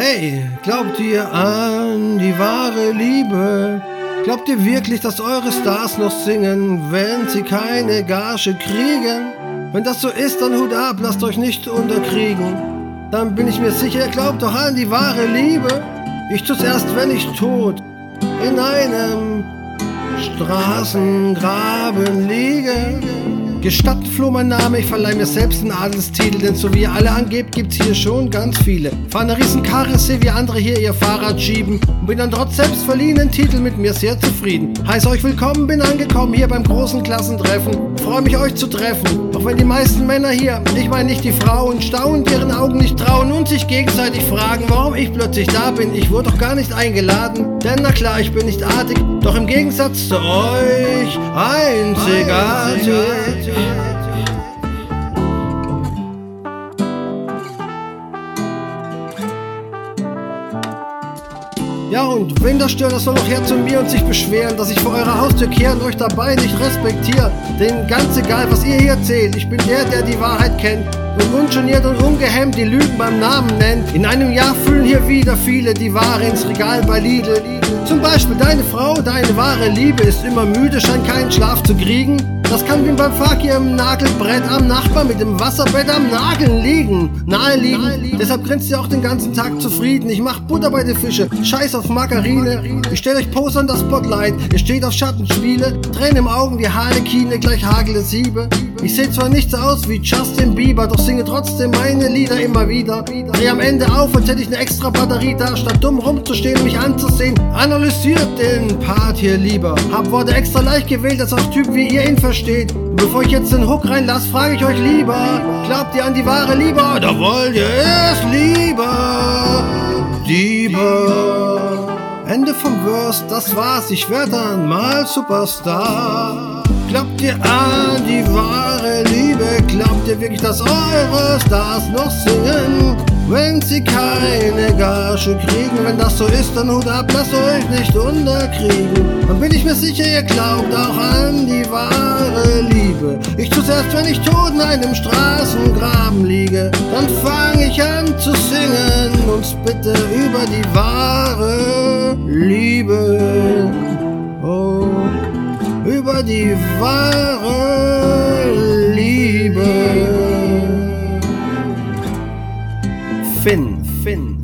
Hey, glaubt ihr an die wahre Liebe? Glaubt ihr wirklich, dass eure Stars noch singen, wenn sie keine Gage kriegen? Wenn das so ist, dann Hut ab, lasst euch nicht unterkriegen. Dann bin ich mir sicher, glaubt doch an die wahre Liebe. Ich tu's erst, wenn ich tot in einem Straßengraben liege. Gestattet Flo mein Name, ich verleihe mir selbst einen Adelstitel, denn so wie ihr alle angebt, gibt's hier schon ganz viele. Fahr eine Riesenkarre, sehe wie andere hier ihr Fahrrad schieben und bin dann trotz selbstverliehenen Titel mit mir sehr zufrieden. Heiß euch willkommen, bin angekommen hier beim großen Klassentreffen. Freue mich euch zu treffen, auch wenn die meisten Männer hier, ich meine nicht die Frauen, staunen, deren Augen nicht trauen und sich gegenseitig fragen, warum ich plötzlich da bin. Ich wurde doch gar nicht eingeladen, denn na klar, ich bin nicht artig, doch im Gegensatz zu euch einzigartig. Ja und wen das stört, das soll doch her zu mir und sich beschweren, dass ich vor eurer Haustür kehre und euch dabei nicht respektiere. Denn ganz egal, was ihr hier erzählt, ich bin der, der die Wahrheit kennt und ungeniert und ungehemmt die Lügen beim Namen nennt. In einem Jahr füllen hier wieder viele die Ware ins Regal bei Lidl. Zum Beispiel deine Frau, deine wahre Liebe ist immer müde, scheint keinen Schlaf zu kriegen. Das kann wie beim Fakir im Nagelbrett am Nachbar mit dem Wasserbett am Nageln liegen. Naheliegen. Naheliegen. Deshalb grinst ihr auch den ganzen Tag zufrieden. Ich mach Butter bei den Fische, Scheiß auf Margarine. Ich stell euch Pose an das Spotlight. Ihr steht auf Schattenspiele. Tränen im Augen wie Harlekine, gleich hagele Siebe. Ich seh zwar nicht so aus wie Justin Bieber, doch singe trotzdem meine Lieder immer wieder. Dreh am Ende auf, als hätte ich eine extra Batterie da, statt dumm rumzustehen mich anzusehen. Analysiert den Part hier lieber. Hab Worte extra leicht gewählt, als auch Typen wie ihr ihn versteht. Bevor ich jetzt den Hook reinlass, frage ich euch lieber: Glaubt ihr an die wahre Liebe oder wollt ihr es lieber? Liebe. Ende vom Verse, das war's, ich werd dann mal Superstar. Glaubt ihr an die wahre Liebe? Ihr wirklich, dass eure Stars noch singen? Wenn sie keine Gage kriegen, wenn das so ist, dann Hut ab, lasst euch nicht unterkriegen. Dann bin ich mir sicher, ihr glaubt auch an die wahre Liebe. Ich tu's erst, wenn ich tot in einem Straßengraben liege. Dann fang ich an zu singen und bitte über die wahre Liebe. Oh, über die wahre Liebe. Finn, Finn,